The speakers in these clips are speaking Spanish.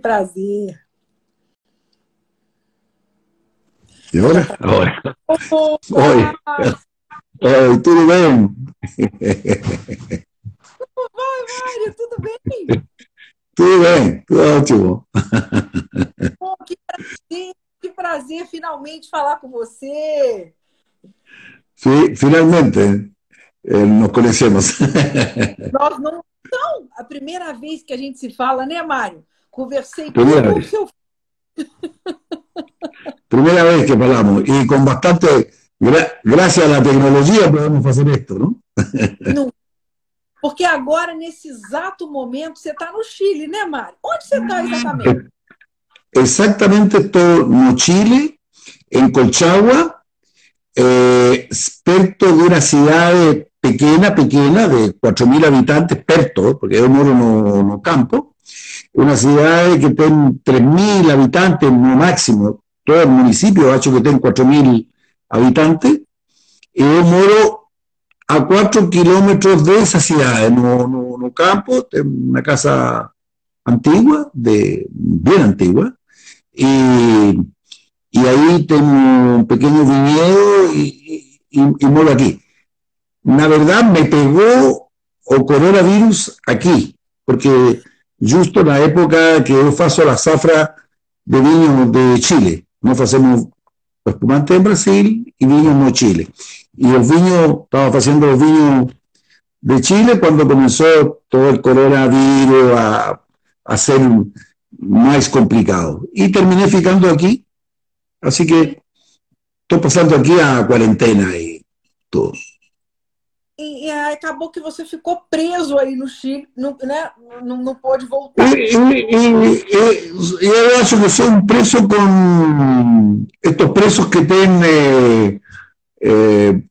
Prazer. ¿Y ahora? Ahora. Oi. Oi, tudo bem? Como vai, Mário? Tudo bem? Tudo bem, tudo ótimo. Bom, que prazer, que prazer finalmente falar com você. Finalmente eh, nos conhecemos. Nós não. Então, a primeira vez que a gente se fala, né, Mário? Conversei Primeira com vez. seu Primera vez que hablamos y con bastante, gra- gracias a la tecnología podemos hacer esto, ¿no? filho. Porque agora, nesse exato momento, você está no Chile, né, Mário? Onde você está exatamente? Exactamente estoy en Chile, en Colchagua, eh, experto de una ciudad pequeña, pequeña, de 4.000 habitantes, experto, porque yo moro no, no campo, una ciudad que tiene 3.000 habitantes máximo, todo el municipio ha hecho que tiene 4.000 habitantes, y yo moro a 4 kilómetros de esa ciudad, no, no, no campo, tengo una casa antigua, de, bien antigua, y, y ahí tengo un pequeño viñedo y, y, moro aquí. La verdad me pegó o coronavirus aquí, porque justo en la época que yo faço la zafra de viños de Chile, no hacemos espumante en Brasil y viños no Chile. Y los viños, estaba haciendo los viños de Chile cuando comenzó todo el coronavirus a, a ser más complicado. Y terminé ficando aquí, así que estoy pasando aquí a cuarentena y todo. E, e aí acabou que você ficou preso aí no Chile, não, né? não, não pôde voltar. Y, y- y- y- yo acho que soy un preso con estos presos que tienen eh, eh,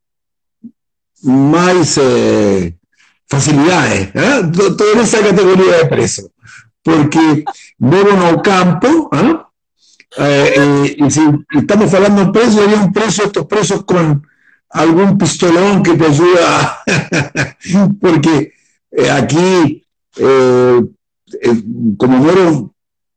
más eh, facilidades, ¿eh? To- Toda en esa categoría de preso. Porque vivo no campo, ¿eh? Eh, eh, y si estamos hablando de presos, sería un preso, estos presos con algún pistolón que te ayuda, porque eh, aquí, eh, eh, como muero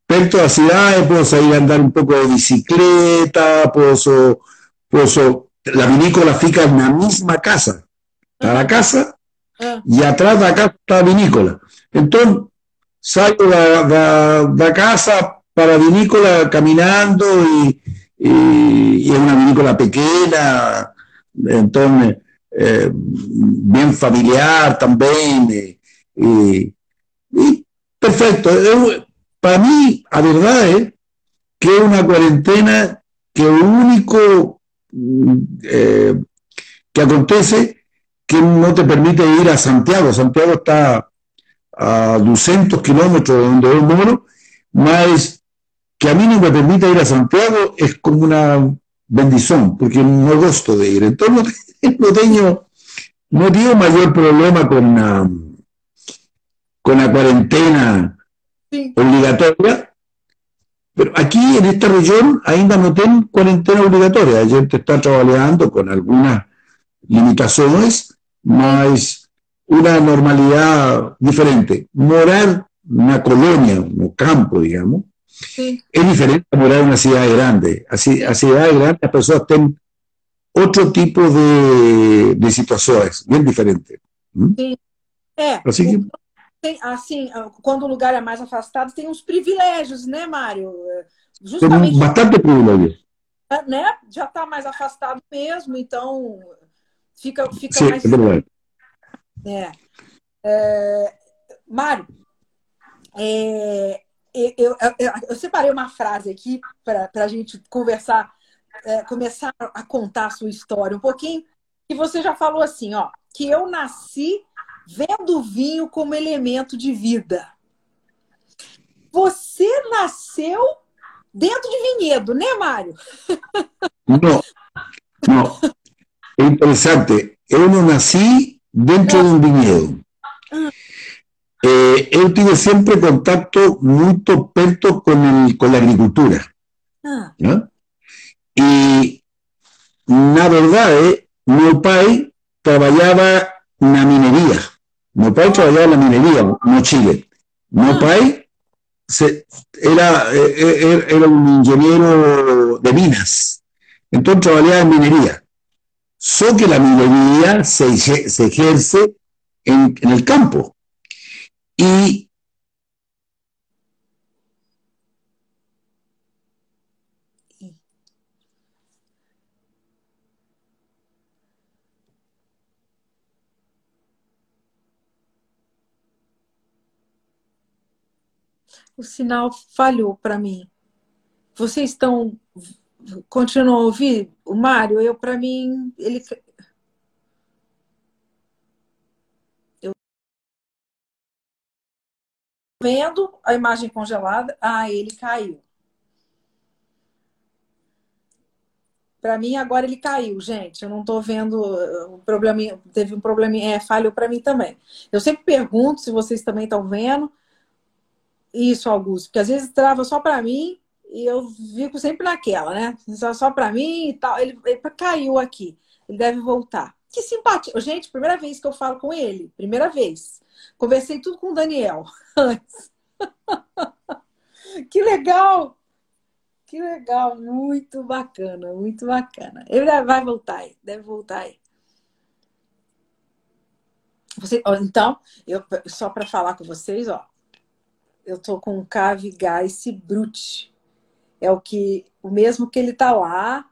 perto de la ciudad, puedo salir a andar un poco de bicicleta, puedo, puedo la vinícola fica en la misma casa, está la casa Ah, y atrás de acá está la vinícola. Entonces, salgo de, de casa para la vinícola caminando y, y- y es una vinícola pequeña, entonces, eh, bien familiar también. y, perfecto. Para mí, a verdad es que es una cuarentena que lo único eh, que acontece que no te permite ir a Santiago. Santiago está a 200 kilómetros de donde yo moro, más que a mí no me permite ir a Santiago es como una bendición, porque no gosto de ir. Entonces no, tengo, no tengo mayor problema con la, con la cuarentena obligatoria, pero aquí en esta región ainda no tienen cuarentena obligatoria. La gente está trabajando con algunas limitaciones, más una normalidad diferente. Morar en una colonia, un campo, digamos, Sim. es diferente a morar en una ciudad grande. Así, a ciudades grandes las personas tienen otro tipo de, de situaciones, bien diferentes. ¿Mm? É, Así que, tem, assim, quando o lugar é mais afastado, tem uns privilégios, né, Mário? É, Justamente, bastante privilegio. né? Já está mais afastado mesmo, então fica, fica Sí, mais. es verdad. É. É, Mário, é, eu, eu, eu- eu separei uma frase aqui para a gente conversar, é, começar a contar a sua história um pouquinho, que você já falou assim, ó, que eu nasci vendo o vinho como elemento de vida. Você nasceu dentro de vinhedo, né, Mário? No, no. Es interesante. Eu não nasci dentro de um vinhedo. Eh, eu tive sempre contato muito perto com, el, com a agricultura. Ah, ¿no? Y la verdad es, mi pai trabajaba en la minería. Mi pai trabajaba en la minería, no Chile. Mi Ah. pai era, eh, eh, era un ingeniero de minas, entonces trabajaba en minería. Solo que la minería se, se ejerce en, en el campo. Y o sinal falhou para mim. Vocês estão continuam a ouvir o Mário? Eu para mim ele vendo a imagem congelada, ah, ele caiu. Para mim agora ele caiu, gente. Eu não estou vendo o problema, teve um probleminha, é, falhou para mim também. Eu sempre pergunto se vocês também estão vendo. Isso, Augusto, porque às vezes trava só para mim e eu fico sempre naquela, né? Só, só para mim e tal. Ele, ele caiu aqui, ele deve voltar. Que simpatia. Gente, primeira vez que eu falo com ele, primeira vez. Conversei tudo com o Daniel antes. que legal! Que legal, muito bacana, muito bacana. Ele vai voltar aí, deve voltar aí. Você, então, eu, só para falar com vocês, ó, eu tô com um Cave Brut. É o que o mesmo que ele tá lá.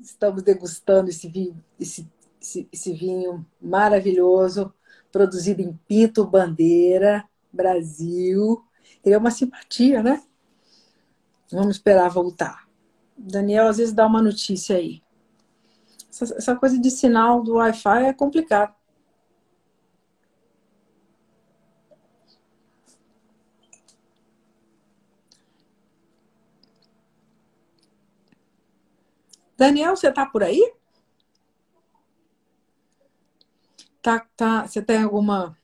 Estamos degustando esse vinho, esse, esse, esse vinho maravilhoso, produzido em Pinto Bandeira, Brasil. Ele é uma simpatia, né? Vamos esperar voltar. Daniel às vezes dá uma notícia aí. Essa, essa coisa de sinal do Wi-Fi é complicado. Daniel, você está por aí? Tá, tá. Você tem alguma.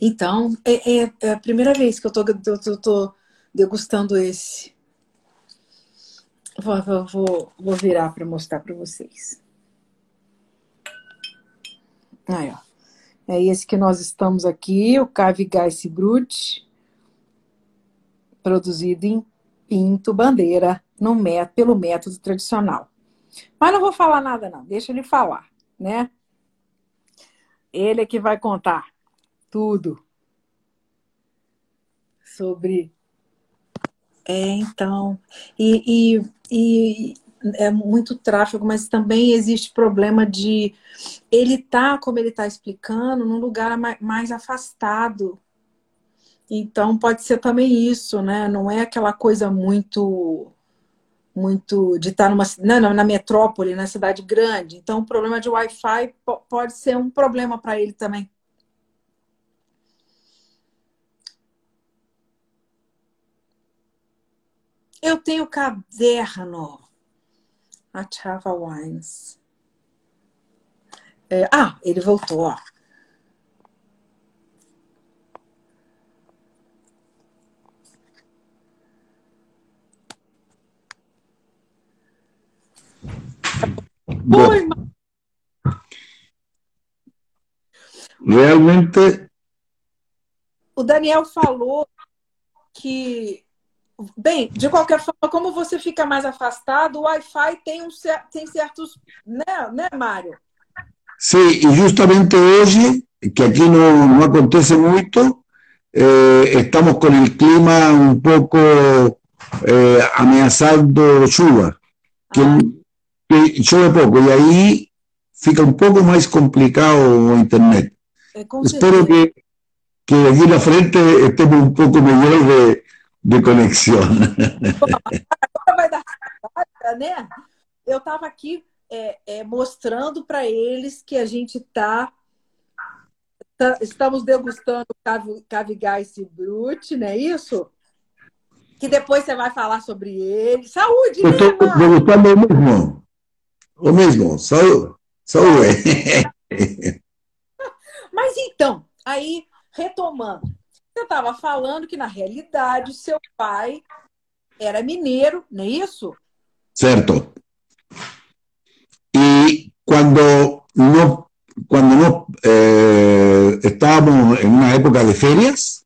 Então, é, é, é a primeira vez que eu estou degustando esse. Vou, vou, vou virar para mostrar para vocês. Aí, ó. É esse que nós estamos aqui, o Cave Gás Brut, produzido em Pinto Bandeira, no método, pelo método tradicional. Mas não vou falar nada, não. Deixa ele falar, né? Ele é que vai contar tudo sobre. É, então. E, e, e é muito tráfego, mas também existe problema de ele tá, como ele está explicando, num lugar mais afastado. Então pode ser também isso, né? Não é aquela coisa muito muito de estar numa na, na metrópole, na cidade grande. Então, o problema de Wi-Fi pode ser um problema para ele também. Eu tenho caderno. A Chava Wines. É, ah, ele voltou, ó. Oi, Realmente. O Daniel falou que. Bem, de qualquer forma, como você fica mais afastado, o Wi-Fi tem, um, tem certos. Né, né, Mário? Sim, e justamente hoje, que aqui não, não acontece muito, eh, estamos com o clima um pouco eh, ameaçado chuva. Que ah chove pouco e aí fica um pouco mais complicado o internet. É, Espero que, que aqui na frente estemos um pouco melhor de, de conexão. Agora vai dar né? Eu estava aqui é, é, mostrando para eles que a gente está tá, estamos degustando Cave, Cave Gás Brut, não é isso? Que depois você vai falar sobre ele. Saúde, Eu estou né, degustando mesmo. O mesmo, só eu. Mas então, aí, retomando, você estava falando que, na realidade, seu pai era mineiro, não é isso? Certo. E quando no, quando no, eh, estábamos em uma época de férias,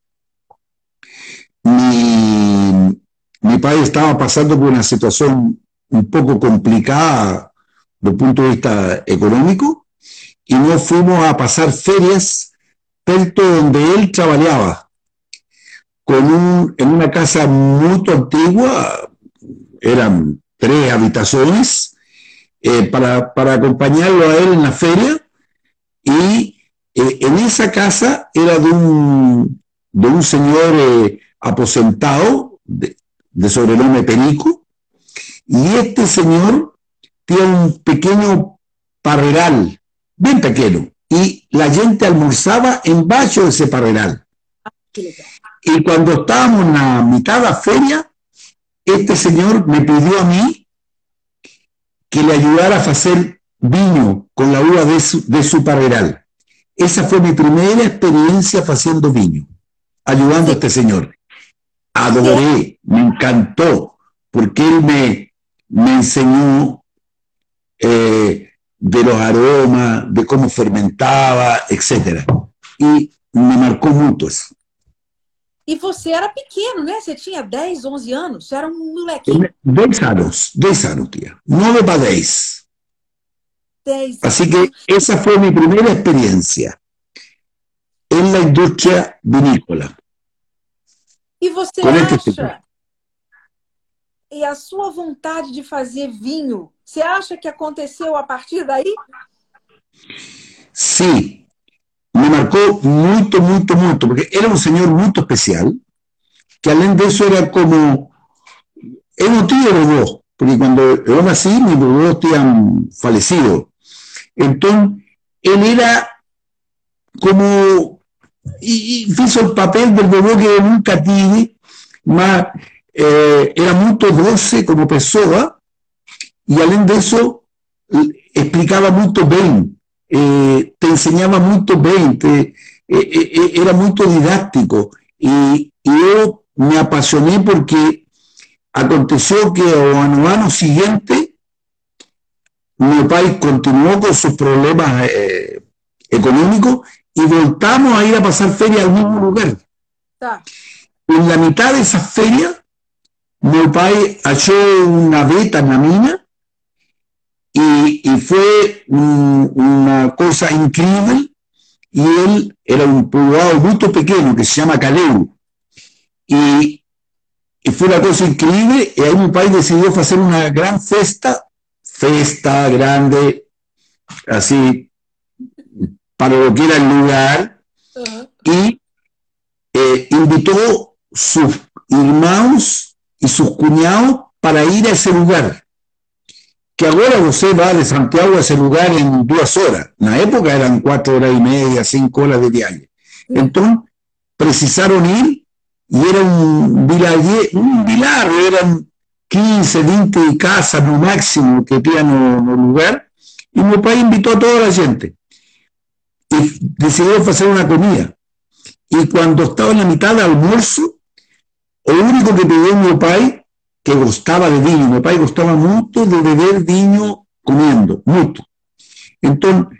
mi padre estaba pasando por una situación un poco complicada desde el punto de vista económico y nos fuimos a pasar ferias perto donde él trabajaba, con en una casa muy antigua, eran tres habitaciones, eh, para, para, acompañarlo a él en la feria, y eh, en esa casa era de un, de un señor eh, aposentado, de, de sobrenombre Perico, y este señor tiene un pequeño parreral, bien pequeño, y la gente almorzaba en bajo de ese parreral. Y cuando estábamos en la mitad de la feria, este señor me pidió a mí que le ayudara a hacer vino con la uva de su, de su parreral. Esa fue mi primera experiencia haciendo vino, ayudando a este señor. Adoré, me encantó, porque él me, me enseñó eh, de los aromas, de cómo fermentaba, etc. E me marcou muito isso. E você era pequeno, né? Você tinha 10, 11 anos, você era um molequinho. 10 anos, 10 anos, tia. 9 para 10. 10 Así que esa fue mi primera experiencia en la industria vinícola. E você Com este acha. E a sua vontade de fazer vinho, você acha que aconteceu a partir daí? Sí, me marcó mucho, mucho, mucho, porque era un señor muy especial, que além de eso era como, era un tío de dos, porque cuando yo nací, mis dos habían fallecido. Entonces, él era como, y, y hizo el papel del bebé que nunca tive, más, eh, era muy doce como persona, y além de eso, explicaba muito bem, eh, te enseñaba muito bem, te, eh, eh, era muito didáctico. E, e, eu me apaixonei porque aconteceu que ao ano, ano seguinte, meu pai continuou com seus problemas eh, econômicos e voltamos a ir a passar férias ao mesmo lugar. Tá. En la mitad de esa feria, mi pai halló una veta en la mina y, y fue un- una cosa increíble. Y él era un poblado muy pequeño que se llama Caleu. Y, y fue una cosa increíble. Y ahí mi pai decidió hacer una gran fiesta, fiesta grande, así, para lo que era el lugar y eh, invitó sus hermanos y sus cuñados para ir a ese lugar. Que ahora usted va de Santiago a ese lugar en dos horas. En la época eran cuatro horas y media, cinco horas de viaje. Entonces, precisaron ir y era un vilaje, un vilar, eran 15, 20 casas no máximo que tenían en lugar. Y mi país invitó a toda la gente. Y decidió hacer una comida. Y cuando estaba en la mitad del almuerzo, lo único que pidió mi pai, que gustaba de vino, mi pai gustaba mucho de beber vino comiendo, mucho. Entonces,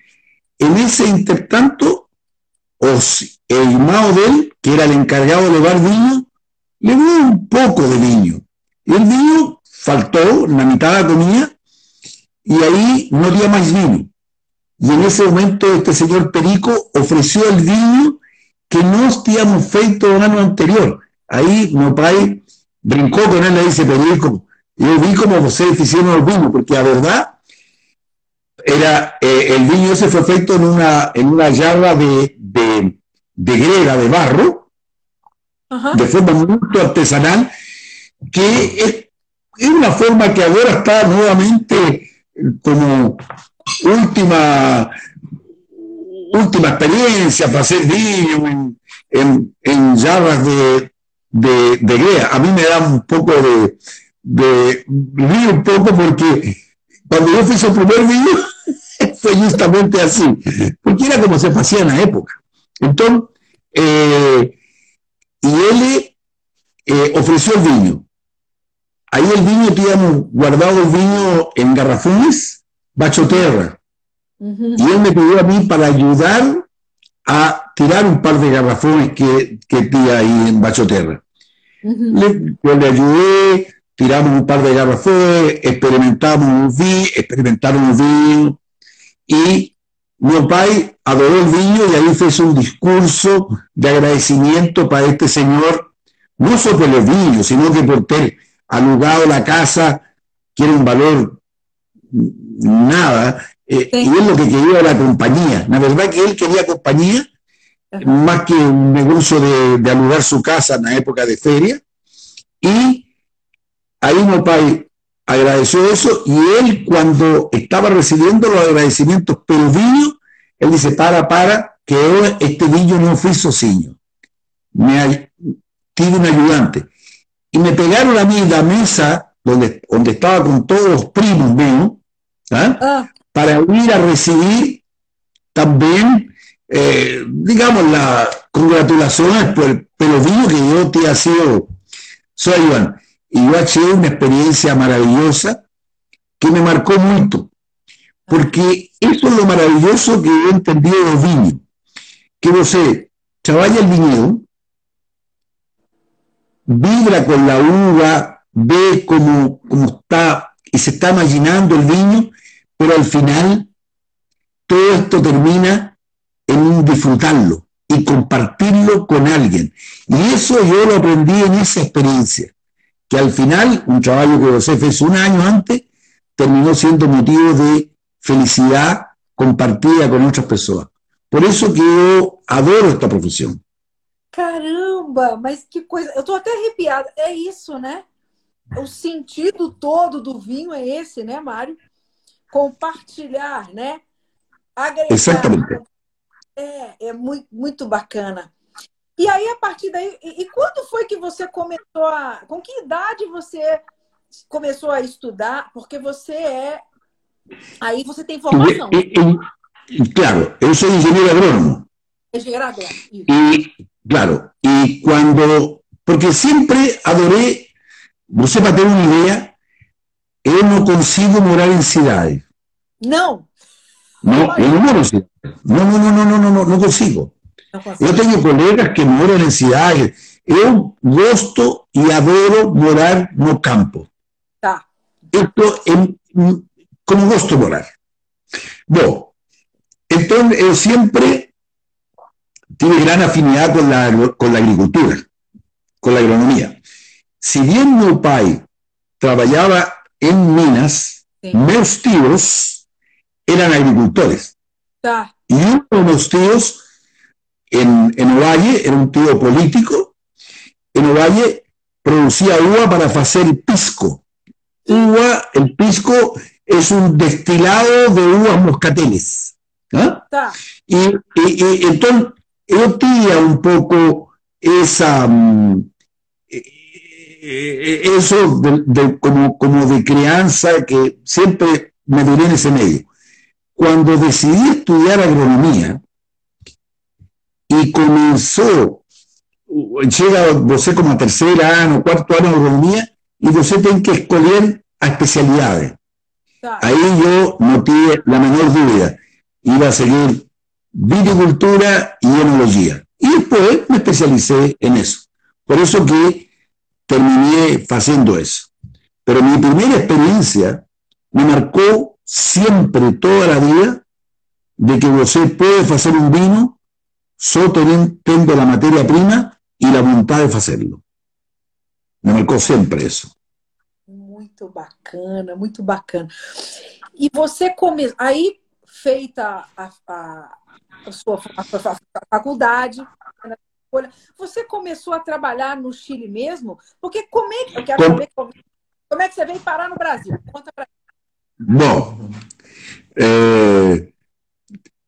en ese intertanto, os- el hermano de él, que era el encargado de llevar vino, le dio un poco de vino. El vino faltó en la mitad de la comida y ahí no había más vino. Y en ese momento este señor Perico ofreció el vino que no habíamos feito el año anterior. Ahí mi pai brincó con él y le dice, Perico, yo vi como ustedes hicieron el vino, porque la verdad era, eh, el vino ese fue feito en una, en una jarra de, de, de de barro, de forma muy artesanal, que es, es una forma que ahora está nuevamente como última última experiencia para hacer vino en, en, en jarras de, de, de greda. A mí me da un poco de, de río un poco porque cuando yo hice el primer vino fue justamente así, porque era como se hacía en la época. Entonces, eh, y él eh, ofreció el vino. Ahí el vino teníamos guardado el vino en garrafones, bacho terra. Uhum. Y él me pidió a mí para ayudar a tirar un par de garrafones que, que tenía ahí en Bachoterra. yo le ayudé, tiramos un par de garrafones, experimentamos un vino, experimentaron un vino, y mi pai adoró el vino y ahí fue un discurso de agradecimiento para este señor, no solo por el vino, sino que por ter alugado la casa, que era un valor nada, eh, y es lo que quería la compañía. La verdad que él quería compañía, más que un negocio de, de, alugar su casa en la época de feria, y ahí mi pai agradeció eso, y él cuando estaba recibiendo los agradecimientos pero vino, él dice, para, para, que este vino no fui sozinho. Me tiene un ayudante. Y me pegaron a mí la mesa donde, donde estaba con todos los primos míos, ¿ah? ah para ir a recibir también, eh, digamos, las congratulaciones por el pelotino que yo te ha sido, soy Iván. Y yo he una experiencia maravillosa que me marcó mucho, porque eso es lo maravilloso que he entendido de los viños, que sé, chavalla el viñedo, vibra con la uva, ve cómo, cómo está y se está imaginando el viño pero al final todo esto termina en disfrutarlo y compartirlo con alguien. Y eso yo lo aprendí en esa experiencia, que al final un trabajo que José hizo un año antes terminó siendo motivo de felicidad compartida con otras personas. Por eso que yo adoro esta profesión. Caramba, mas que coisa. Eu tô até arrepiada. É isso, né? O sentido todo do vinho é esse, né, Mário? compartilhar, né? Agregar. Exatamente. É, é muito, muito bacana. E aí, a partir daí, e, e, quando foi que você começou a. Com que idade você começou a estudar? Porque você é. Aí você tem formação. E, e, claro, eu sou engenheiro agrônomo. Engenheiro agrônomo. E, claro, e quando. Porque sempre adorei. Você, para ter uma ideia, eu não consigo morar em cidade. Não. Não, eu não moro em cidade. Não, não, não, não, não, não, não consigo. Eu tenho colegas que moram em cidade. Eu gosto e adoro morar no campo. Tá. Isto é como gosto morar. Bom, então eu sempre tive grande afinidade com a, com a agricultura, com a agronomia. Se bem meu pai trabalhava en Minas, mis tíos eran agricultores. Y uno de los tíos en, en Ovalle era un tío político. En Ovalle producía uva para hacer pisco. Uva, el pisco es un destilado de uvas moscateles. ¿ah? Y, entonces yo tenía un poco esa, mm, eh, eso de, como, como de crianza que siempre me duré en ese medio. Cuando decidí estudiar agronomía y comenzó, llega vos como a tercer año, cuarto año de agronomía, y vos tiene que escoger a especialidades. Ahí yo no tuve la menor duda. Iba a seguir viticultura y enología. Y después me especialicé en eso. Por eso que terminé haciendo eso. Pero mi primera experiencia me marcó siempre, toda la vida, de que usted puede hacer un vino solo teniendo la materia prima y la voluntad de hacerlo. Me marcou sempre isso. Muito bacana, muito bacana. E você come... aí feita a, a, a sua a, faculdade, né. Você começou a trabalhar no Chile mesmo? Porque como é que eu quero saber como, como é que você veio parar no Brasil? Conta para Bom, eh,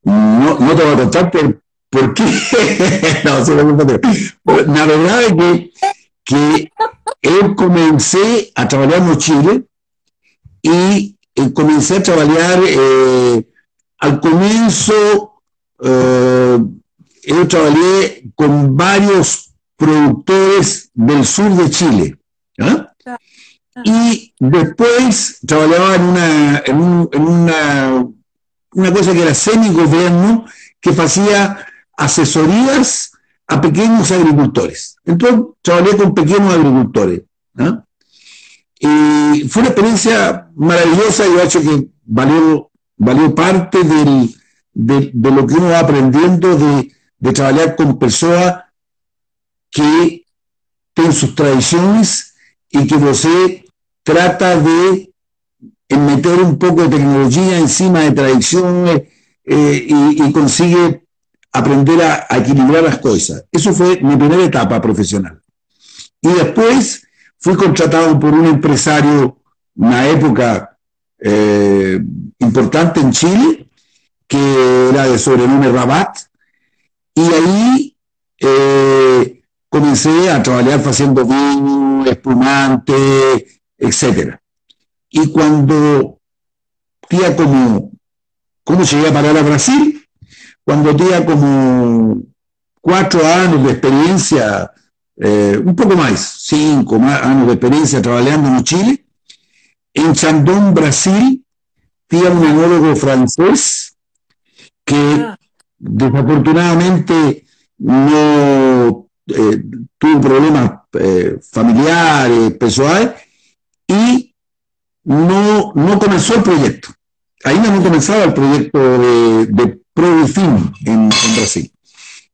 no, no, te voy a contar por, por qué. no, La verdad es que, que eu comecei a trabalhar no Chile e comecei a trabalhar eh, al comienzo eh, yo trabajé con varios productores del sur de Chile. ¿ah? Y después trabajaba en una, en, una, una cosa que era semi-gobierno, que hacía asesorías a pequeños agricultores. Entonces, trabajé con pequeños agricultores. Y fue una experiencia maravillosa y ha hecho que valió, valió parte del, de, lo que uno va aprendiendo de, de trabajar con personas que tienen sus tradiciones y que José trata de meter un poco de tecnología encima de tradiciones eh, y, consigue aprender a, equilibrar las cosas. Eso fue mi primera etapa profesional. Y después fui contratado por un empresario, una época eh, importante en Chile, que era de sobrenombre Rabat, y ahí eh, comencé a trabajar haciendo vino, espumante, etc. Y cuando tía como, ¿cómo llegué a parar a Brasil? Cuando tenía como cuatro años de experiencia, eh, un poco más, cinco años de experiencia trabajando en Chile, en Chandon, Brasil, tenía un enólogo francés que ah. desafortunadamente no eh, tuvo problemas eh, familiares, personales, y no, no comenzó el proyecto. Ahí no comenzaba el proyecto de, de en, Brasil.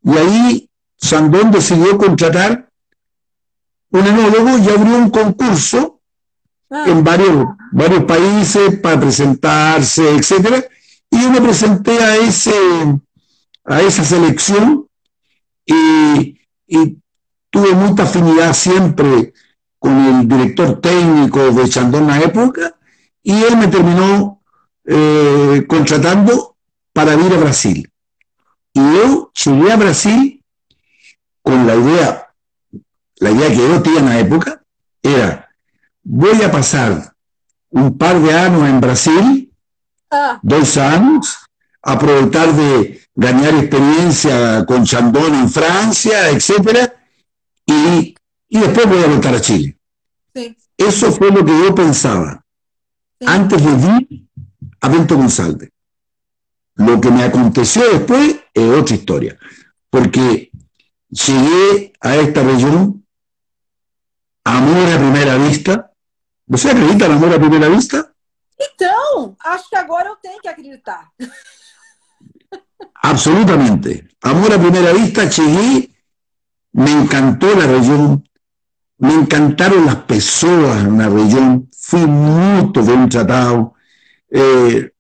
Y ahí Sandón decidió contratar un enólogo y abrió un concurso ah. en varios, varios países para presentarse, etcétera. Y yo me presenté a, ese, a esa selección y, tuve mucha afinidad siempre con el director técnico de Chandon la época y él me terminó eh, contratando para ir a Brasil. Y yo llegué a Brasil con la idea, la idea que yo tenía en la época era, voy a pasar un par de años en Brasil, ah. dos años, aprovechar de ganar experiencia con Chandon en Francia, etcétera, y, después voy a voltar a Chile. Eso fue lo que yo pensaba antes de ir a Bento González. Lo que me aconteció después es otra historia, porque llegué a esta región amor a primera vista. ¿Você acredita en amor a primera vista? Então, acho que agora eu tenho que acreditar. Absolutamente. Amor a primera vista, llegué, me encantó la región, me encantaron las personas en la región, fui muy bien tratado. Eh,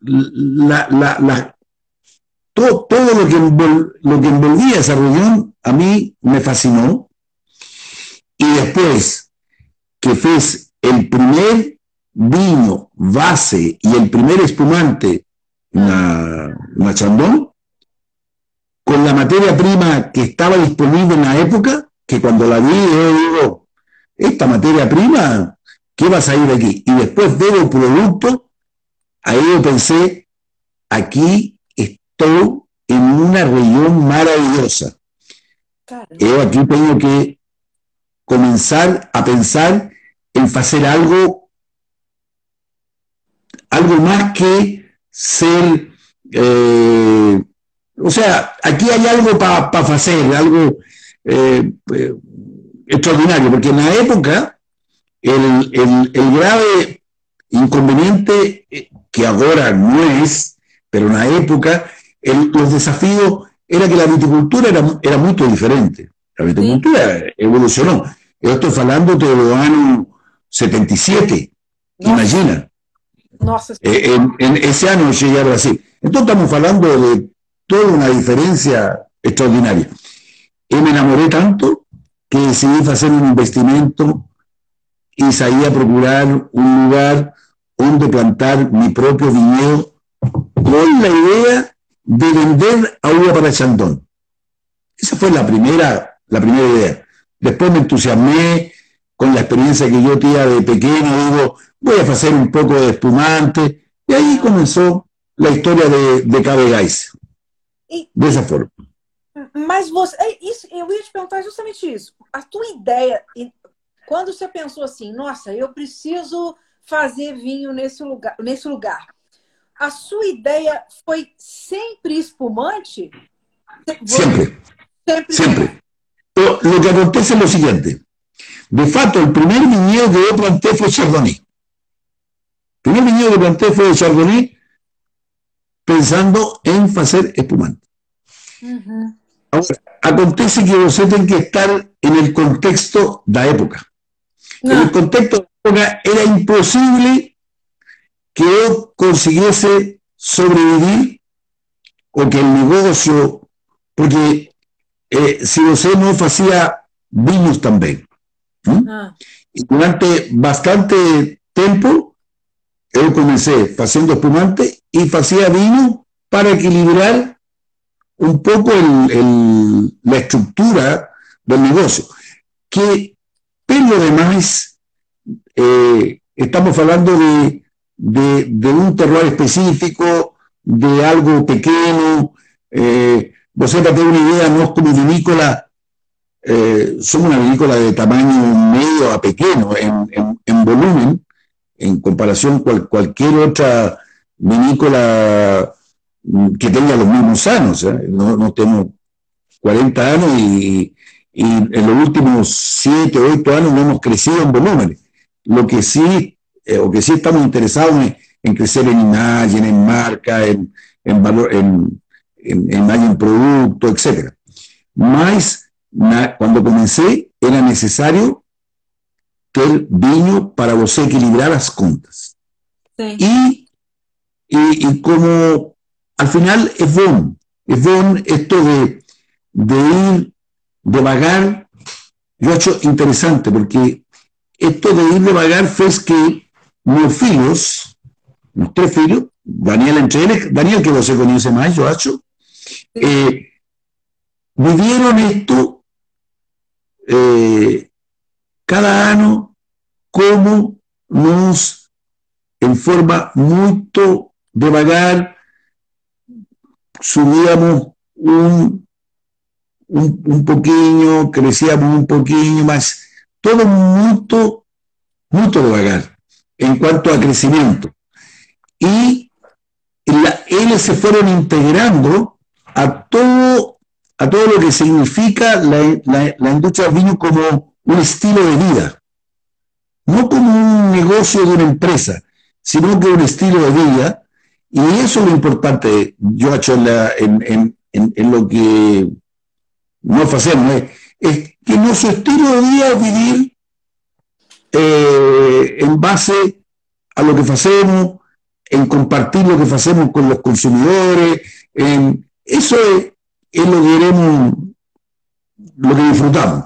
todo, lo, que lo que envolvía esa región a mí me fascinó. Y después, que fue el primer vino base y el primer espumante, una, una con la materia prima que estaba disponible en la época, que cuando la vi, yo digo, esta materia prima, ¿qué va a salir de aquí? Y después veo producto, ahí yo pensé, aquí estoy en una región maravillosa. Yo aquí tengo que comenzar a pensar en hacer algo, algo más que ser eh, o sea, aquí hay algo para hacer, algo eh, eh, extraordinario, porque en la época el, grave inconveniente, eh, que ahora no es, pero en la época los desafíos era que la viticultura era, era muy diferente. La viticultura evolucionó. Yo estoy hablando de los años 77, imagina. en, ese año llegué a Brasil. Entonces estamos hablando de toda una diferencia extraordinaria. Y me enamoré tanto que decidí hacer un investimento y salí a procurar un lugar donde plantar mi propio viñedo con la idea de vender agua para Chandón. Esa fue la primera, la primera idea. Después me entusiasmé con la experiencia que yo tenía de pequeño, digo, voy a hacer un poco de espumante, y ahí comenzó la historia de, de Cabe e, Dessa forma. Mas você. É isso, eu ia te perguntar justamente isso. A tua ideia, quando você pensou assim, nossa, eu preciso fazer vinho nesse lugar, nesse lugar. A sua ideia foi sempre espumante? Sempre. Sempre. lo que acontece es lo siguiente. De facto, el primer viñedo que yo planté fue Chardonnay. El primer viñedo que planté fue de Chardonnay pensando en hacer espumante. Ahora, acontece que usted tiene que estar en el contexto de la época. En el contexto de la época era imposible que yo consiguiese sobrevivir o que el negocio, porque eh, si usted no hacía vinos también. Ah. Y durante bastante tiempo, yo comencé haciendo espumante y hacía vino para equilibrar un poco la estructura del negocio. Que, pero lo demás, eh, estamos hablando de, de, un terror específico, de algo pequeño. Eh, vos para tener una idea, no es como vinícola, eh, somos una vinícola de tamaño medio a pequeño en, en, volumen, en comparación con cualquier otra vinícola que tenga los mismos años. ¿eh? No, no, tenemos 40 años y, en los últimos 7 o 8 años no hemos crecido en volumen. Lo que sí, eh, o que sí estamos interesados en, crecer en imagen, en marca, en, en valor, en, en, en, producto, etc. Más, cuando comencé, era necesario ter vino para vos equilibrar las cuentas. Y, y, y como al final es bon, es bon esto de, de ir, de vagar, yo he hecho interesante, porque esto de ir de vagar fue que mis hijos, los tres hijos, Daniel entre ellos, Daniel que se conoce más, yo hecho, eh, vivieron esto eh, cada año como nos, en forma muy de vagar, subíamos un, un, crecíamos un poquinho, más todo mucho, mucho devagar en cuanto a crecimiento. Y ellos se fueron integrando a todo, a todo lo que significa la, la, la industria del vino como un estilo de vida, no como un negocio de una empresa, sino que un estilo de vida y eso es lo importante, yo en, en, en, en lo que no hacemos, es, es, que nuestro estilo de vida es vivir eh, en base a lo que hacemos, en compartir lo que hacemos con los consumidores, en, eso es, es, lo que queremos, lo que disfrutamos.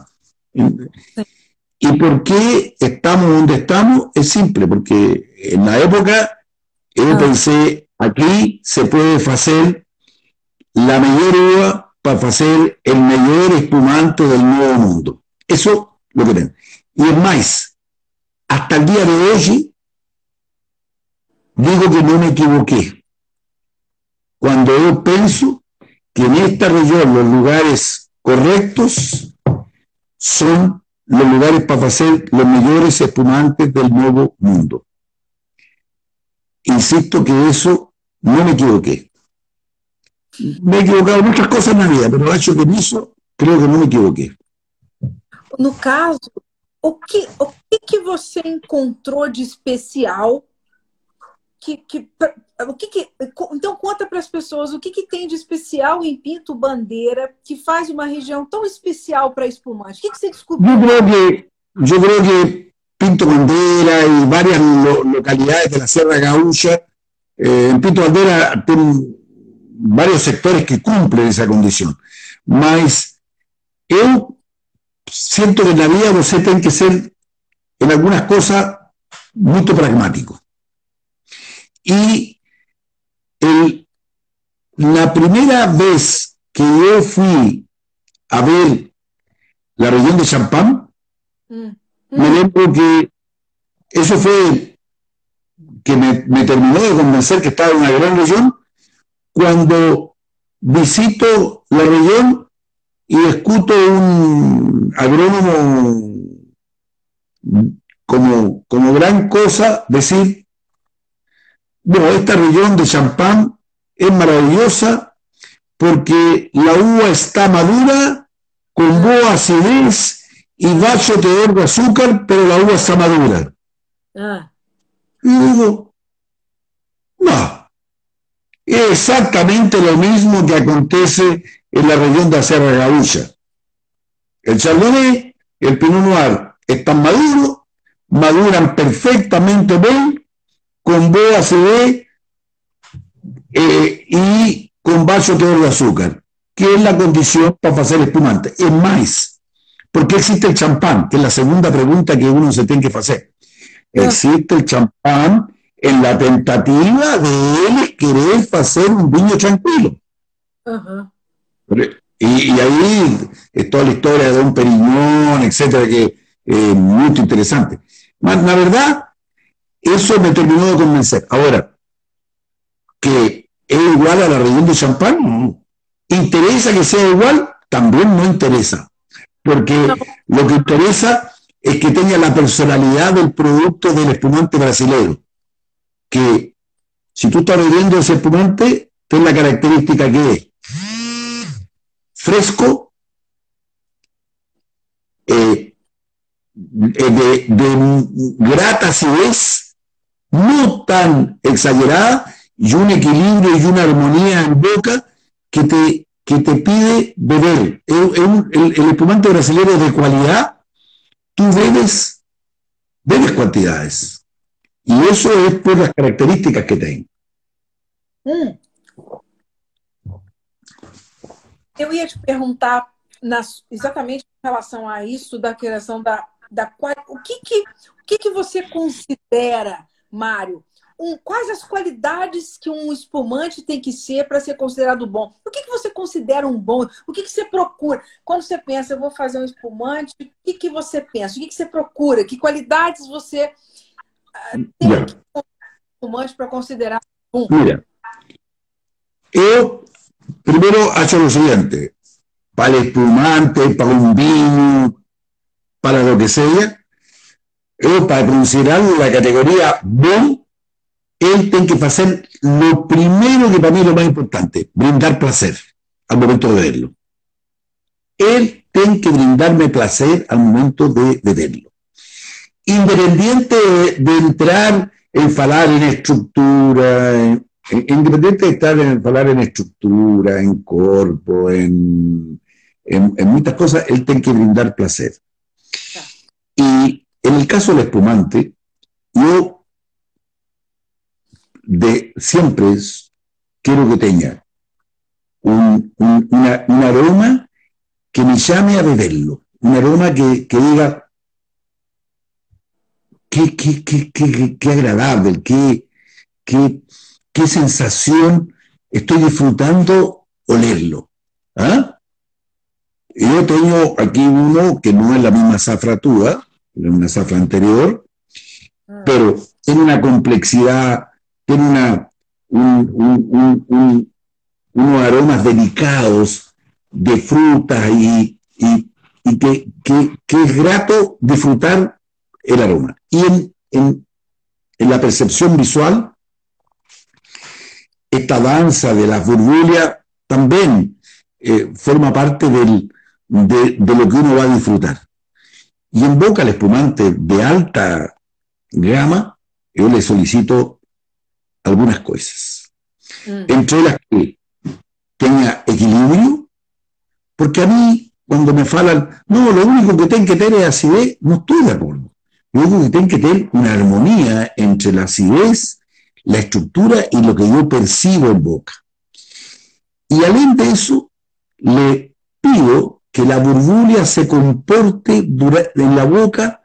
¿Y por qué estamos donde estamos? Es simple, porque en la época yo ah. pensé Aquí se puede hacer la mejor uva para hacer el mejor espumante del nuevo mundo. Eso lo que. Y es más, hasta el día de hoy, digo que no me equivoqué. Cuando yo pienso que en esta región los lugares correctos son los lugares para hacer los mejores espumantes del nuevo mundo. Insisto que eso no me equivoqué. Me he equivocado en muchas cosas en la vida, pero hecho que nisso, creo que não me equivoquei. No caso, o que, o que, que você encontrou de especial? Que, que, o que, que então conta para as pessoas o que, que tem de especial em Pinto Bandeira que faz uma região tão especial para espumante. O que, que você descobriu? Eu creo que, creo que Pinto Bandeira e várias localidades da Serra Gaúcha Eh, en Pinto Bandera tiene varios sectores que cumplen esa condición. Mas yo siento que en la vida usted tiene que ser en algunas cosas muy pragmático. Y la primera vez que yo fui a ver la región de Champán, mm. me lembro que eso fue que me, terminó de convencer que estaba en una gran región, cuando visito la región y escuto un agrónomo como, como gran cosa decir, bueno, esta región de Champán es maravillosa porque la uva está madura con boa acidez y vaso teor de azúcar, pero la uva está madura. Ah, Y digo, no, es exactamente lo mismo que acontece en la región de la Sierra Gaúcha. El Chardonnay el Pinot Noir están maduros, maduran perfectamente bien, con boa acidez eh, y con vaso de azúcar, que es la condición para hacer espumante. Es más, ¿por qué existe el champán? Que es la segunda pregunta que uno se tiene que hacer. Existe el champán en la tentativa de él querer hacer un viño tranquilo. aham. Y, y ahí es toda la historia de un periñón, etcétera, que es muy interesante. Mas, la verdad, eso me terminó de convencer. Ahora, que es igual a la región de champán, no. ¿Interesa que sea igual? También no interesa. Porque No. lo que interesa es que tenga la personalidad del producto del espumante brasileño. Que si tú estás bebiendo ese espumante, ten la característica que es fresco, eh, de, de grata acidez, no tan exagerada, y un equilibrio y una armonía en boca que te, que te pide beber. El, el espumante brasileño de cualidad, tú bebes, bebes cantidades. Y eso es por las características que tiene. Hum. Eu ia te perguntar nas- exatamente em relação a isso, da criação da, da o que que, o que que você considera, Mário? Um, quais as qualidades que um espumante tem que ser para ser considerado bom? O que, que você considera um bom? O que, que você procura? Quando você pensa, eu vou fazer um espumante, o que, que você pensa? O que, que você procura? Que qualidades você ah, tem que ter um espumante para considerar? Mira, yo primero he hecho lo siguiente, para espumante, para un vino, para lo que sea, yo para considerar la categoría bon, él tiene que hacer lo primero que para mí es lo más importante, brindar placer al momento de verlo. Él tiene que brindarme placer al momento de, de verlo. Independiente de, de entrar en falar en estructura, en- en- independiente de estar en falar en estructura, en cuerpo, en, en, en muchas cosas, él tiene que brindar placer. Y en el caso del espumante, yo de siempre es- quiero que tenga un, un- una- un aroma que me llame a beberlo, un aroma que, que diga qué, qué, qué, qué, qué agradable, qué, qué, qué sensación estoy disfrutando olerlo. ¿Ah? Yo tengo aquí uno que no es la misma zafra tuya, es una zafra anterior, Hum. pero tiene una complejidad, tiene unos aromas delicados de frutas y, que, es grato disfrutar el aroma. Y en, la percepción visual, esta danza de las burbujas también eh, forma parte de, de lo que uno va a disfrutar. Y en boca al espumante de alta gama, yo le solicito algunas cosas. Hum. Entre las que tenga equilibrio, porque a mí, cuando me falan, no, lo único que tiene que tener es acidez, no estoy de acuerdo. Lo único que tiene que tener una armonía entre la acidez, la estructura y lo que yo percibo en boca. Y além de eso, le pido que la burbuja se comporte en la boca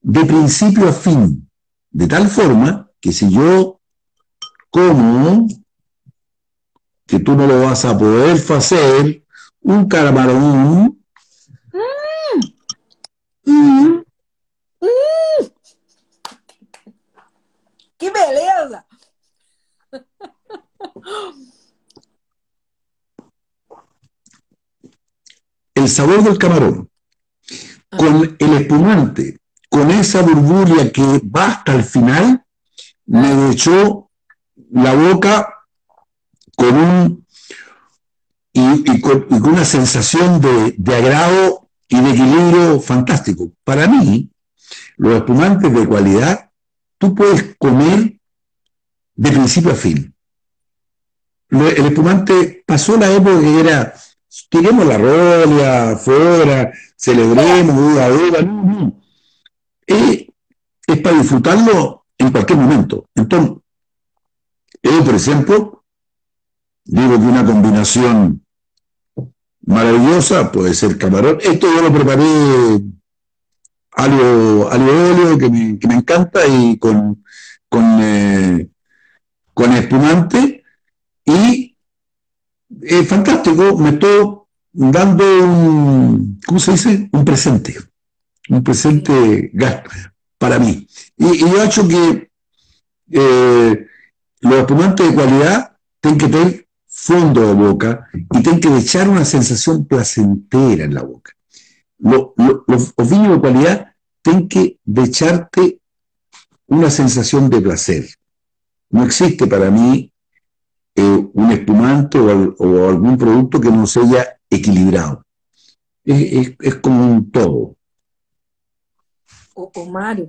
de principio a fin, de tal forma que si yo como, que tú no lo vas a poder hacer, un camarón, mm, Que beleza! el sabor del camarón, con el espumante, con esa burbuja que va hasta el final, me echó la boca con un, y, con, una sensación de, de agrado y de equilibrio fantástico. Para mí, los espumantes de cualidad, tú puedes comer de principio a fin. El espumante pasó la época que era, tiremos la rolia afuera, celebremos, duda, duda, no, no. Es, es para disfrutarlo en cualquier momento. Entonces, yo, por ejemplo, digo que una combinación maravillosa puede ser camarón. Esto yo lo preparé algo, algo que me, que me encanta y con, con, eh, con espumante y es fantástico, me estoy dando un, ¿cómo se dice? Un presente, un presente para mí. Y, yo he hecho que eh, los espumantes de cualidad tienen que tener fondo de boca y tienen que echar una sensación placentera en la boca. los, vinos de cualidad tienen que echarte una sensación de placer. No existe para mí eh, un espumante o, algún producto que no sea equilibrado. Es, como un todo. O, o Mário,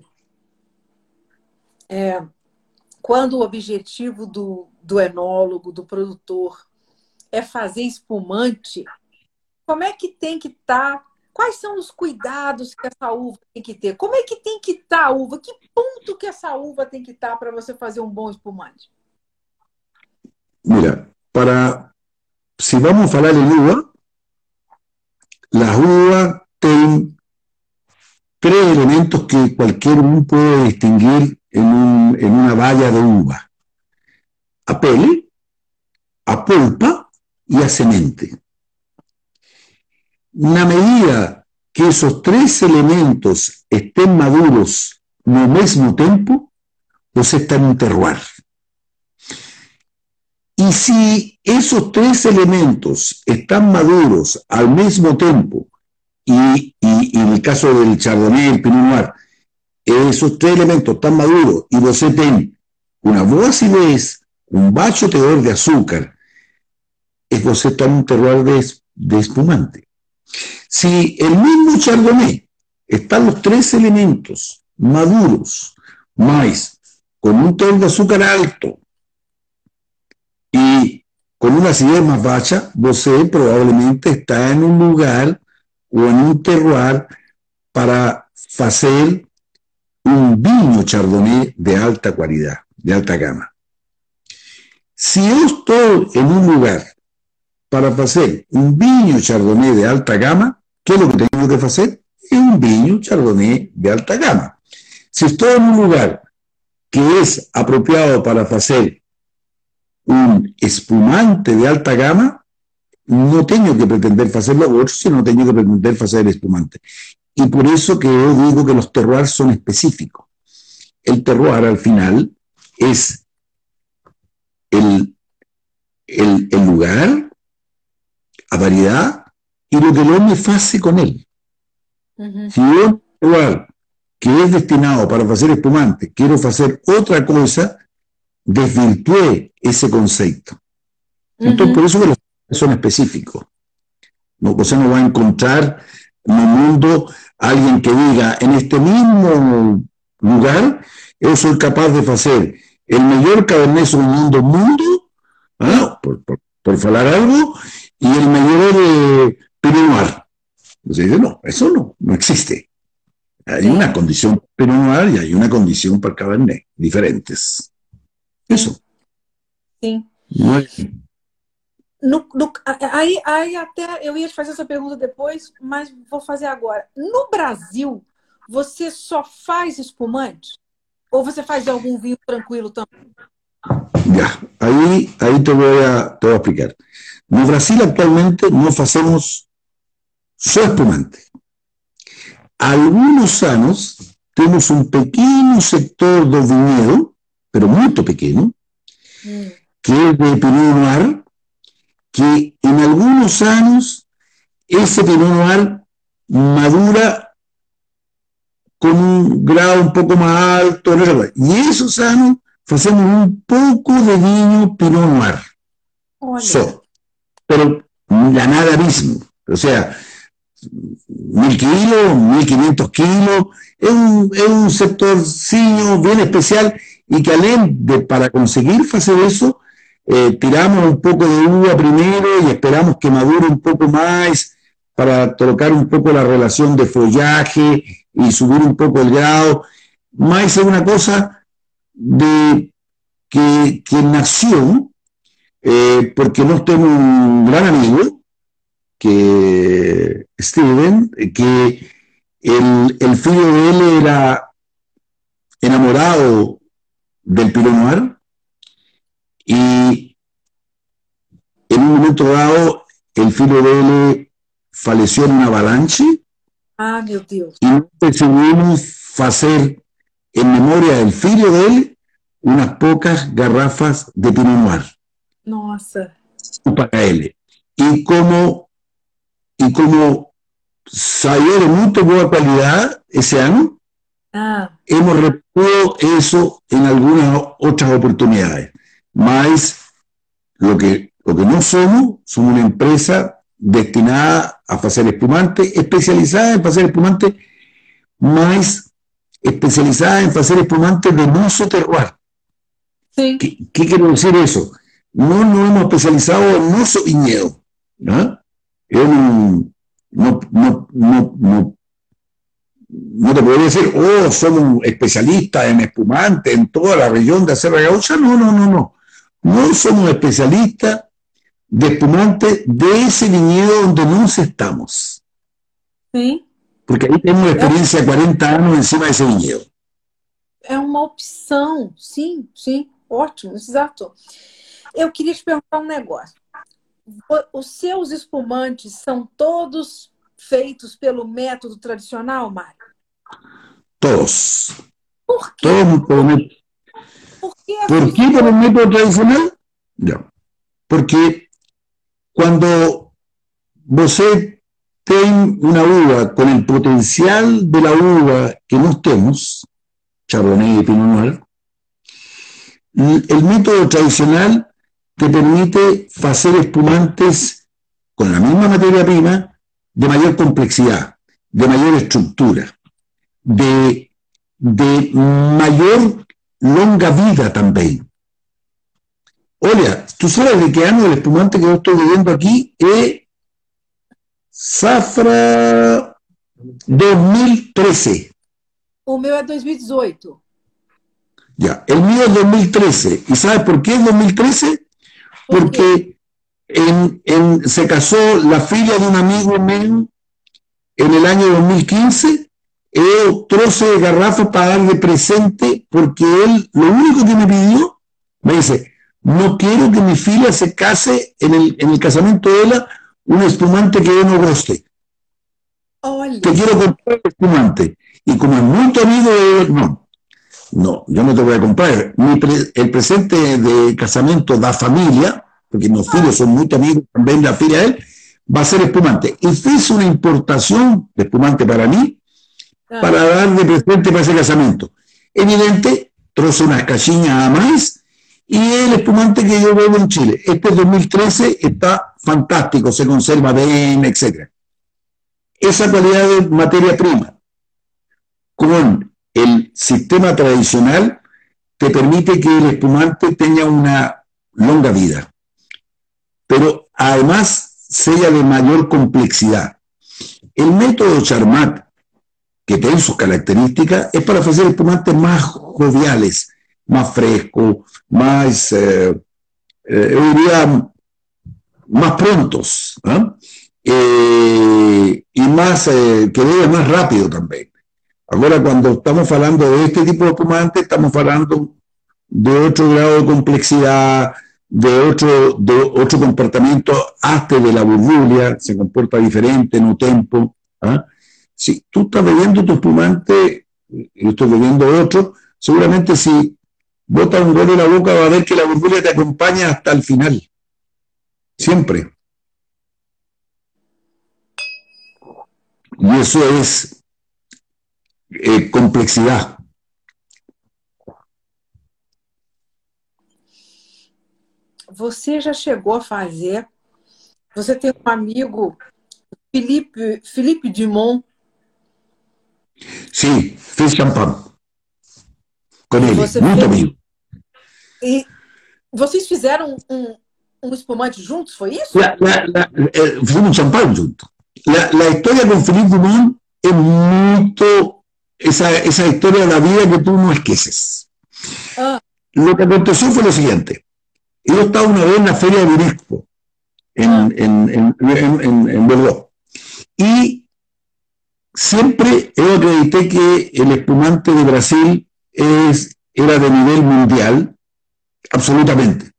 é, quando o objetivo do, do enólogo, do produtor, é fazer espumante, como é que tem que estar? Tá, quais são os cuidados que essa uva tem que ter? Como é que tem que estar tá a uva? Que ponto que essa uva tem que estar tá para você fazer um bom espumante? Mira, para si vamos a hablar de uva, las uvas tienen tres elementos que cualquier uno puede distinguir en, un, en una valla de uva. A pele, a pulpa y a semente. Una medida que esos tres elementos estén maduros no mismo tiempo, você está en terroir. Y si esos tres elementos están maduros al mismo tiempo, y, en el caso del Chardonnay, el Pinot Noir, esos tres elementos están maduros y vos tenés una boa acidez, un bajo teor de azúcar, es está en un terroir de, espumante. Si el mismo Chardonnay están los tres elementos maduros, más con un teor de azúcar alto, y con una acidez más baja, você probablemente está en un lugar o en un terroir para hacer un vino chardonnay de alta cualidad, de alta gama. Si yo estoy en un lugar para hacer un vino chardonnay de alta gama, ¿qué es lo que tengo que hacer? Es un vino chardonnay de alta gama. Si estoy en un lugar que es apropiado para hacer un espumante de alta gama, no tengo que pretender hacerlo otro, sino tengo que pretender hacer espumante. Y por eso que yo digo que los terroirs son específicos. El terroir al final es el, el, lugar, a variedad, y lo que el hombre hace con él. Si yo un terroir que es destinado para hacer espumante, quiero hacer otra cosa, desvirtué ese concepto. Entonces, por eso que los son específicos. No, o no va a encontrar en el mundo alguien que diga, en este mismo lugar, yo soy capaz de hacer el mejor cabernet sauvignon del mundo, ¿ah? por, por, por algo, y el mejor de Pinot Noir. no, eso no, no existe. Hay una condición para Pinot Noir y hay una condición para Cabernet, diferentes. Isso. Sim. Mas... No, no, aí, aí até eu ia te fazer essa pergunta depois, mas vou fazer agora. No Brasil, você só faz espumante? Ou você faz algum vinho tranquilo também? Ya, aí, aí te vou a, te a explicar. No Brasil actualmente não fazemos só espumante. Alguns anos temos um pequeno setor do vinhedo pero muy pequeño, mm. que es de Pinot Noir, que en algunos años ese Pinot Noir madura con un grado un poco más alto, y esos años hacemos un poco de vino Pinot Noir. pero, la nada mismo. O sea, mil kilos, mil quinientos kilos, es un, es un sectorcillo bien especial y que além de para conseguir hacer eso, eh, tiramos un poco de uva primero y esperamos que madure un poco más para tocar un poco la relación de follaje y subir un poco el grado. Más es una cosa de que, nació eh, porque no tengo un gran amigo, que Steven, que el, el de él era enamorado del Pinot Noir y en un momento dado el filho de él falleció en una avalanche Ah, meu Deus. y decidimos hacer en memoria del filho de él unas pocas garrafas de Pinot Noir Nossa. para él. Y como, y como salió de muy buena calidad ese año, Ah, hemos repetido eso en algunas otras oportunidades. Más lo que, lo que no somos, somos una empresa destinada a hacer espumante, especializada en hacer espumante, más especializada en hacer espumante de nuestro terroir. ¿Qué, qué quiero decir eso? No nos hemos especializado en nuestro viñedo. ¿no? Yo no, no, no, no, no, no te podría decir, oh, somos especialistas en espumante en toda la región de Sierra Gaucha. No, no, no, no. No somos especialistas de espumante de ese viñedo donde nos estamos. Sim. Porque ahí tenemos experiencia de 40 años encima de ese viñedo. É uma opção. Sim, sim. Ótimo, exato. Eu queria te perguntar um negócio. Os seus espumantes são todos feitos pelo método tradicional, Mário? Todos. Por quê? Todos por el Por que ¿Por qué por el método tradicional? Ya. Porque cuando você tem una uva con el potencial de la uva que nós temos, Chardonnay y Pinot Noir, el método tradicional te permite hacer espumantes con la misma materia prima de mayor complejidad, de mayor estructura, de, de mayor longa vida también. Olha, tú sabes de qué año el espumante que yo estoy bebiendo aquí es Zafra 2013. O meu é 2018. Ya, el mío es 2013. ¿Y sabes por qué es 2013? Por Porque en, en- se casó la filla de un amigo mío en el año 2015. Yo troce de garrafa para dar de presente porque él lo único que me pidió, me dice, no quiero que mi filla se case en el, en el casamiento de ella un espumante que yo no goste. Olha, Te quiero comprar el espumante. Y como es muy amigo de él, no. No, yo no te voy a comprar. Mi pre- el presente de casamiento da familia, porque mis hijos son muy amigos también la fila de él, va a ser espumante. Y hice una importación de espumante para mí, para dar de presente para ese casamiento. Evidente, trozo unas cachiñas a más y el espumante que yo bebo en Chile. Este 2013 está fantástico, se conserva bien, etc. Esa calidad de materia prima con el sistema tradicional te permite que el espumante tenga una longa vida, pero además sea de mayor complejidad. El método Charmat, que tiene sus características, es para hacer espumantes más joviales, más frescos, más, eh, eh, yo diría, más prontos, ¿ah? Eh, y más, eh, que beben más rápido también. Ahora, cuando estamos hablando de este tipo de espumante, estamos hablando de otro grado de complejidad, de otro, de otro comportamiento hasta de la burbulia, se comporta diferente en un tempo. ¿ah? Si tú estás bebiendo tu espumante, yo estoy bebiendo otro, seguramente si botas un gol en la boca va a ver que la burbulia te acompaña hasta el final. Siempre. Y eso es eh, complejidad. você já chegou a fazer Você tem um amigo, Felipe, Felipe Dumont. Sí, fiz champán. Com ele, muito fez... amigo. E vocês fizeram um, um espumante juntos, foi isso? La, la, la, eh, fizemos um champán juntos. La, historia con Felipe Dumont es muito esa historia de la vida que tú no esqueces. Ah. Lo que aconteció fue lo siguiente. Yo estaba una vez en la feria de UNESCO, en, ah. en, en, en, Bordeaux. Y siempre yo acredité que el espumante de Brasil es, era de nivel mundial, absolutamente.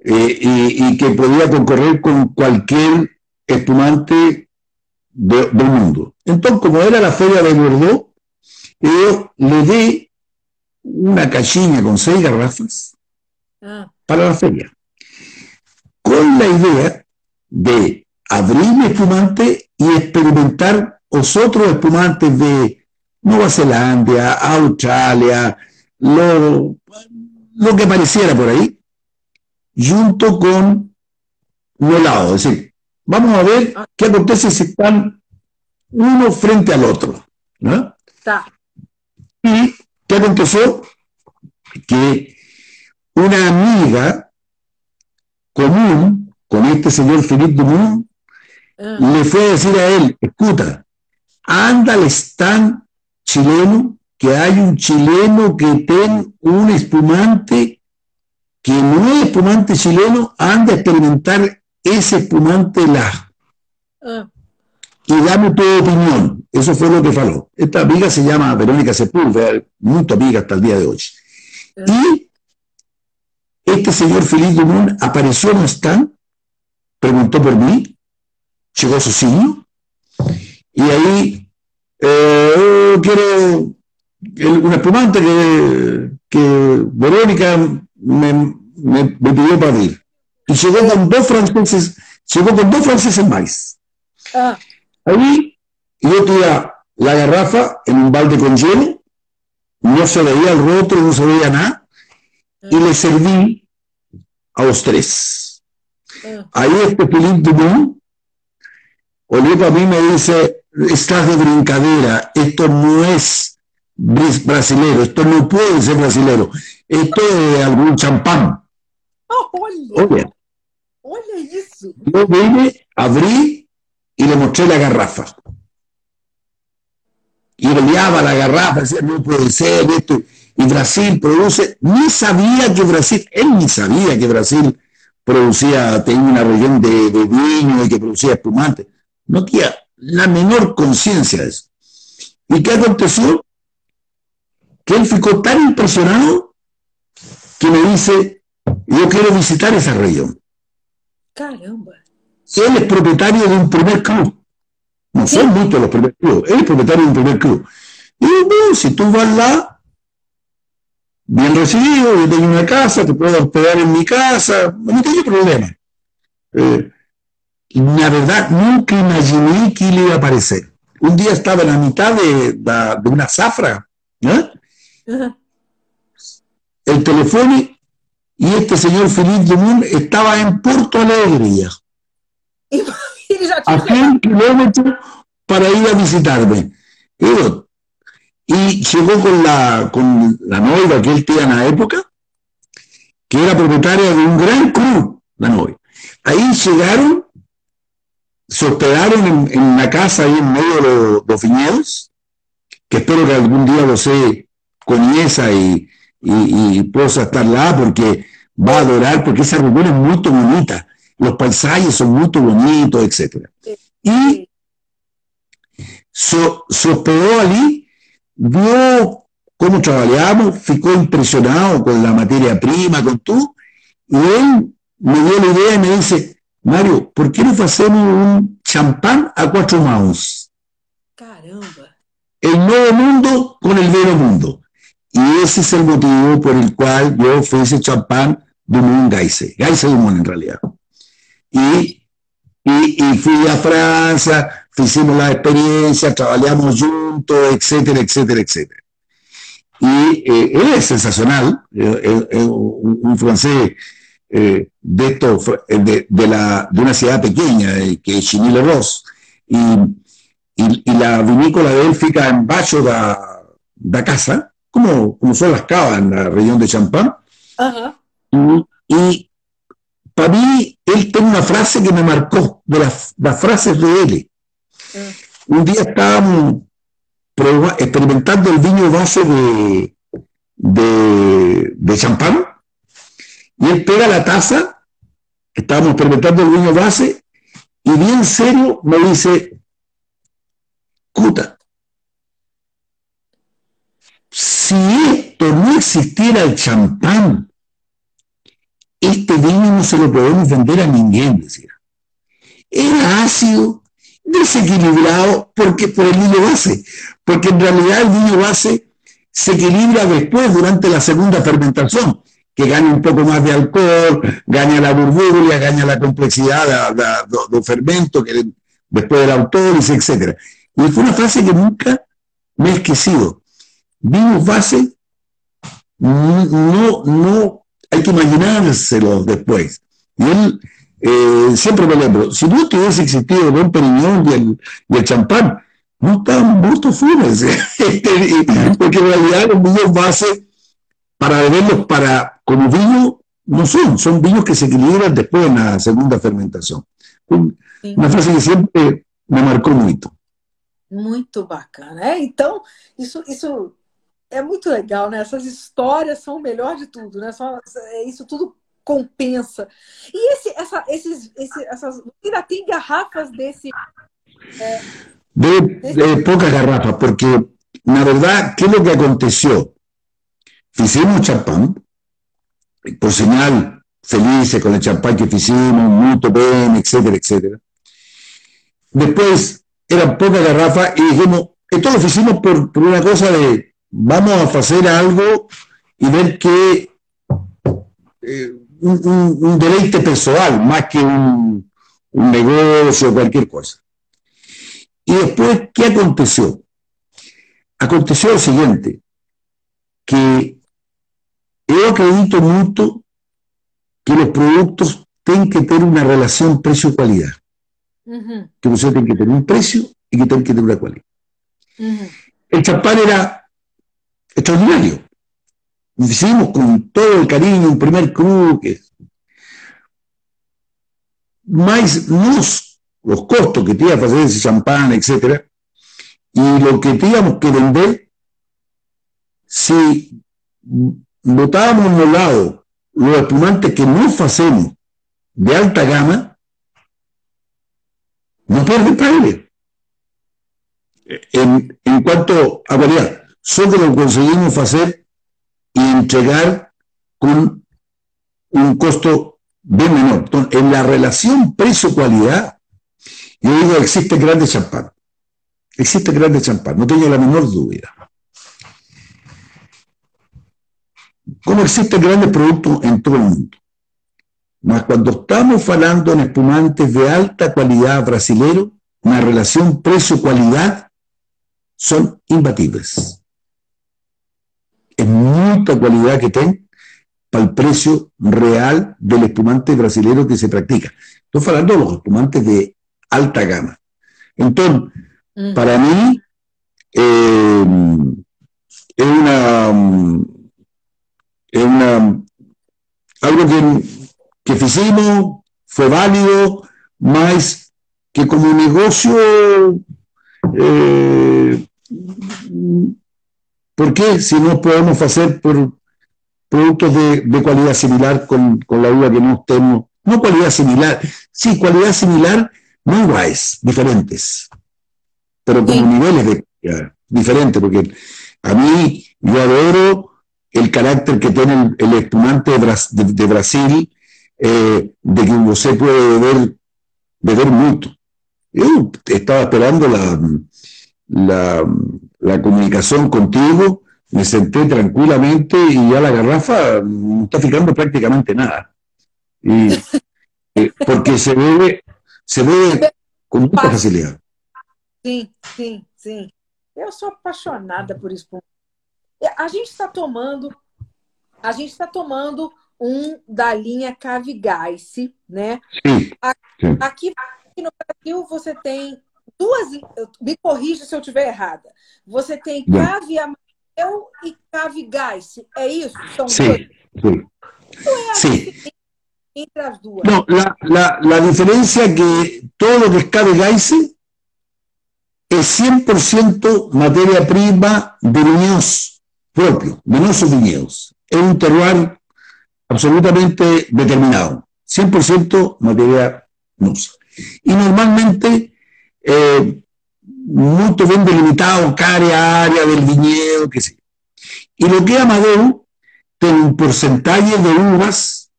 Eh, y, y, que podía concorrer con cualquier espumante del mundo. Entonces, como era la feria de Bordeaux, yo le di una cachina con seis garrafas ah. para la feria, con la idea de abrir mi espumante y experimentar otros espumantes de Nueva Zelanda, Australia, lo, lo que pareciera por ahí, junto con helado. Es decir, vamos a ver ah. qué acontece si están uno frente al otro. ¿no? ¿Y qué aconteció? Que una amiga común con este señor Philippe Dumont. Le fue a decir a él, escucha, anda al stand chileno, que hay un chileno que tiene un espumante que no es espumante chileno, anda a experimentar ese espumante la. Ah y dame tu opinión. Eso fue lo que faló. Esta amiga se llama Verónica Sepúlveda, muy amiga hasta el día de hoy. Y este señor Feliz Dumont apareció en el stand, preguntó por mí, llegó su signo, y ahí eh, quiero un espumante que, que Verónica me, me, pidió para abrir. Y llegó con dos franceses, llegó con dos franceses más. Ah. Ahí yo tenía la garrafa en un balde con hielo, no se veía el rótulo, no se veía nada, y le serví a los tres. Ahí este Philippe Dumont olió a mí me dice, estás de brincadera, esto no es brasilero, esto no puede ser brasilero, esto es de algún champán. Oh, oye, oye, eso. Yo vine, abrí y le mostré la garrafa. Y oleaba la garrafa, decía, no puede ser esto. Y Brasil produce, ni sabía que Brasil, él ni sabía que Brasil producía, tenía una región de, de vino y que producía espumante. No tenía la menor conciencia de eso. ¿Y qué aconteció? Que él ficó tan impresionado que me dice, yo quiero visitar esa región. Caramba él es propietario de un primer club. No son muchos los primeros clubes, él es propietario de un primer club. Y bueno, si tú vas lá, bien recibido, yo tengo una casa, te puedo hospedar en mi casa, no tengo problema. Eh, la verdad, nunca imaginé que él iba a aparecer. Un día estaba en la mitad de, de, una zafra, ¿eh? el teléfono y este señor Felipe Dumont estaba en Porto Alegre a 100 kilómetros para ir a visitarme. Y llegó con la, con la novia que él tenía en la época, que era propietaria de un gran club, la novia. Ahí llegaron, se hospedaron en, en una casa ahí en medio de los, viñedos, que espero que algún día lo sé con esa y, y, y pueda estar lá porque va a adorar, porque esa región es muy bonita los paisajes son muy bonitos, etc. Y se, hospedó allí, vio cómo trabajamos, ficó impresionado con la materia prima, con todo, y él me dio la idea y me dice, Mario, ¿por qué no hacemos un champán a cuatro manos? Caramba. El nuevo mundo con el viejo mundo. Y ese es el motivo por el cual yo ese champán de un Gaise, Gaise Dumont en realidad. Y, y, fui a Francia, hicimos la experiencia, trabajamos juntos, etcétera, etcétera, etcétera. Y eh, él es sensacional, un, francés eh, de, esto, de, de, la, de una ciudad pequeña, que es Chimile Ross, y, y, y, la vinícola de él fica en baixo da, da casa, como, como son las cavas en la región de Champán. Y, y para mí, él tiene una frase que me marcó, de las, las frases de él. Mm. Un día estábamos experimentando el viño base de, de, de champán, y él pega la taza, estábamos experimentando el viño base, y bien serio me dice, Cuta, si esto no existiera el champán, este vino no se lo podemos vender a ninguém, decía. Era ácido, desequilibrado porque, por el vino base, porque en realidad el vino base se equilibra después, durante la segunda fermentación, que gana un poco más de alcohol, gana la burbuja, gana la complejidad del fermento, que después del autólisis, etc. Y fue una frase que nunca me he esquecido. Vinos base, no, no, hay que imaginárselo después. Y él eh, siempre me lembro, si no hubiese existido buen periñón y el, champán, no estaban muertos funes, porque en realidad los vinos base, para beberlos para, como vino, no son, son vinos que se equilibran después en la segunda fermentación. Sim. uma frase que sempre me marcou muito. Muito bacana. É, então, isso, isso é muito legal, né? Essas histórias são o melhor de tudo, né? Só, é, isso tudo compensa. E esse, essa, esses, esse, essas. Ainda tem garrafas desse. É, De, de pocas garrafas, porque na verdad, ¿qué es lo que aconteció? Hicimos champán, por señal, felices con el champán que hicimos, muy bien, etcétera, etcétera. Después eran pocas garrafas y dijimos, esto lo hicimos por, por una cosa de vamos a hacer algo y ver que eh, un, un, un, deleite personal más que un, un negocio o cualquier cosa. Y después, ¿qué aconteció? Aconteció lo siguiente, que yo acredito mucho que los productos tienen que tener una relación precio-calidad. Uh -huh. Que você tem que ter um preço e que tem que ter uma qualidade. Uh -huh. El champán era extraordinario. Hicimos con todo el cariño, un primer cru, que... más nos, los costos que tenía que hacer ese champán, etc. Y lo que teníamos que vender, si botábamos un lado los espumantes que no hacemos de alta gama, no pierde paile. En, en cuanto a calidad, solo lo conseguimos hacer y entregar con un costo bien menor. En la relación precio-calidad, yo digo, existe grande champán. Existe grande champán, no tengo la menor duda. Como existen grandes productos en todo el mundo. Mas cuando estamos hablando en espumantes de alta calidad brasilero, una relación precio-calidad son imbatibles. Es mucha calidad que tienen para el precio real del espumante brasilero que se practica. Estoy hablando de los espumantes de alta gama. Entonces, mm. para mí, eh, es una, es una, algo que, que hicimos, fue válido, más que como negocio, eh, ¿por qué si no podemos hacer por productos de, de calidad similar con, con, la uva que no tenemos? No calidad similar, sí, calidad similar, no iguales, diferentes, pero con sí. niveles de ya, diferentes, porque a mí yo adoro el carácter que tiene el, el espumante de, de, de Brasil, eh, de que usted puede beber, beber mucho. Yo estaba esperando la, la, la, comunicación contigo, me senté tranquilamente y ya la garrafa no está ficando prácticamente nada. Y, eh, porque se bebe, se bebe com muita facilidade. Sim, sim, sim. Eu sou apaixonada por espumante. A gente está tomando, a gente está tomando um da linha Cavigaice, né? Sim. Aqui, aqui no Brasil você tem duas. Me corrija se eu estiver errada. Você tem Cave Amarelo e Cave. É isso? São sim, dois? sim. É entre as duas. No, la, la, la diferencia es que todo lo que es Cave Gais es 100% materia prima de viñedos propios, de nuestros viñedos. Es un terroir absolutamente determinado, 100% materia nusa. Y normalmente eh, muy bien delimitado cada área del viñedo, que sé. Y lo que es Amadeo tiene un porcentaje de uvas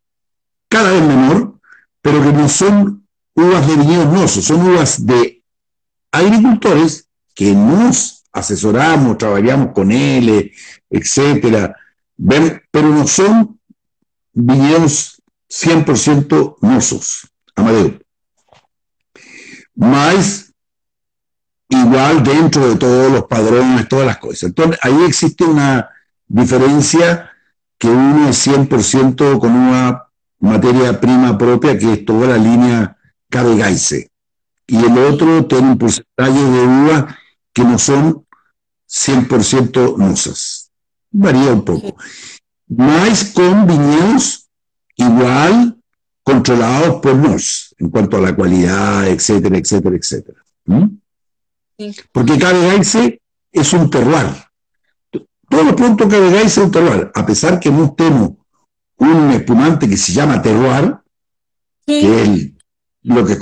cada vez menor, pero que no son uvas de viñedos nosos, son uvas de agricultores que nos asesoramos, trabajamos con él, etcétera, pero no son viñedos 100% nosos, Amadeo. Más igual dentro de todos los padrones, todas las cosas. Entonces, ahí existe una diferencia que uno es 100% con una materia prima propia, que es toda la línea Cabegaise. Y el otro tiene un porcentaje de uva que no son 100% nosas. Varía un poco. Más con viñedos igual controlados por nos, en cuanto a la cualidad, etcétera, etcétera, etcétera. ¿Mm? Porque Cabegaise es un terroir. Todo lo pronto Cabegaise es un terroir, a pesar que no tenemos un espumante que se llama terroir, que es lo que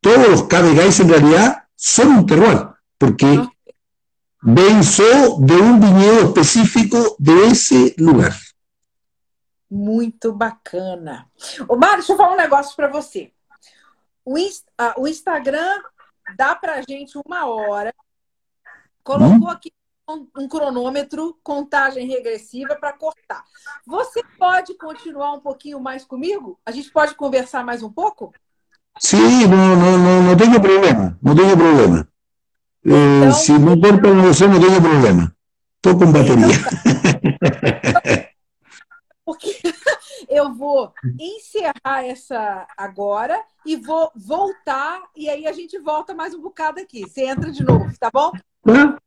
todos los Cabegaise en realidad son un terroir, porque ah. Venzo de un viñedo específico de ese lugar. Muito bacana. Ô, Mário, deixa eu falar um negócio para você. O, uh, o Instagram dá para a gente uma hora. Colocou hum? aqui um, um cronômetro, contagem regressiva para cortar. Você pode continuar um pouquinho mais comigo? A gente pode conversar mais um pouco? Sim, não, não, não, não tenho problema. Não tenho problema. Eh, então, se não for para você, não tenho problema. Estou com bateria. Porque eu vou encerrar essa agora e vou voltar, e aí a gente volta mais um bocado aqui. Você entra de novo, tá bom? Ah,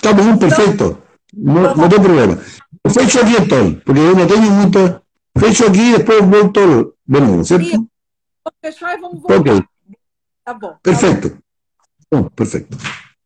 tá bom, então, perfeito. Não, não tem problema. Eu fecho aqui então, porque eu não tenho muita. Fecho aqui e depois volto de novo, certo? Vamos fechar e vamos voltar. Ok. Tá bom. Perfeito. Tá bom. Bom, perfeito.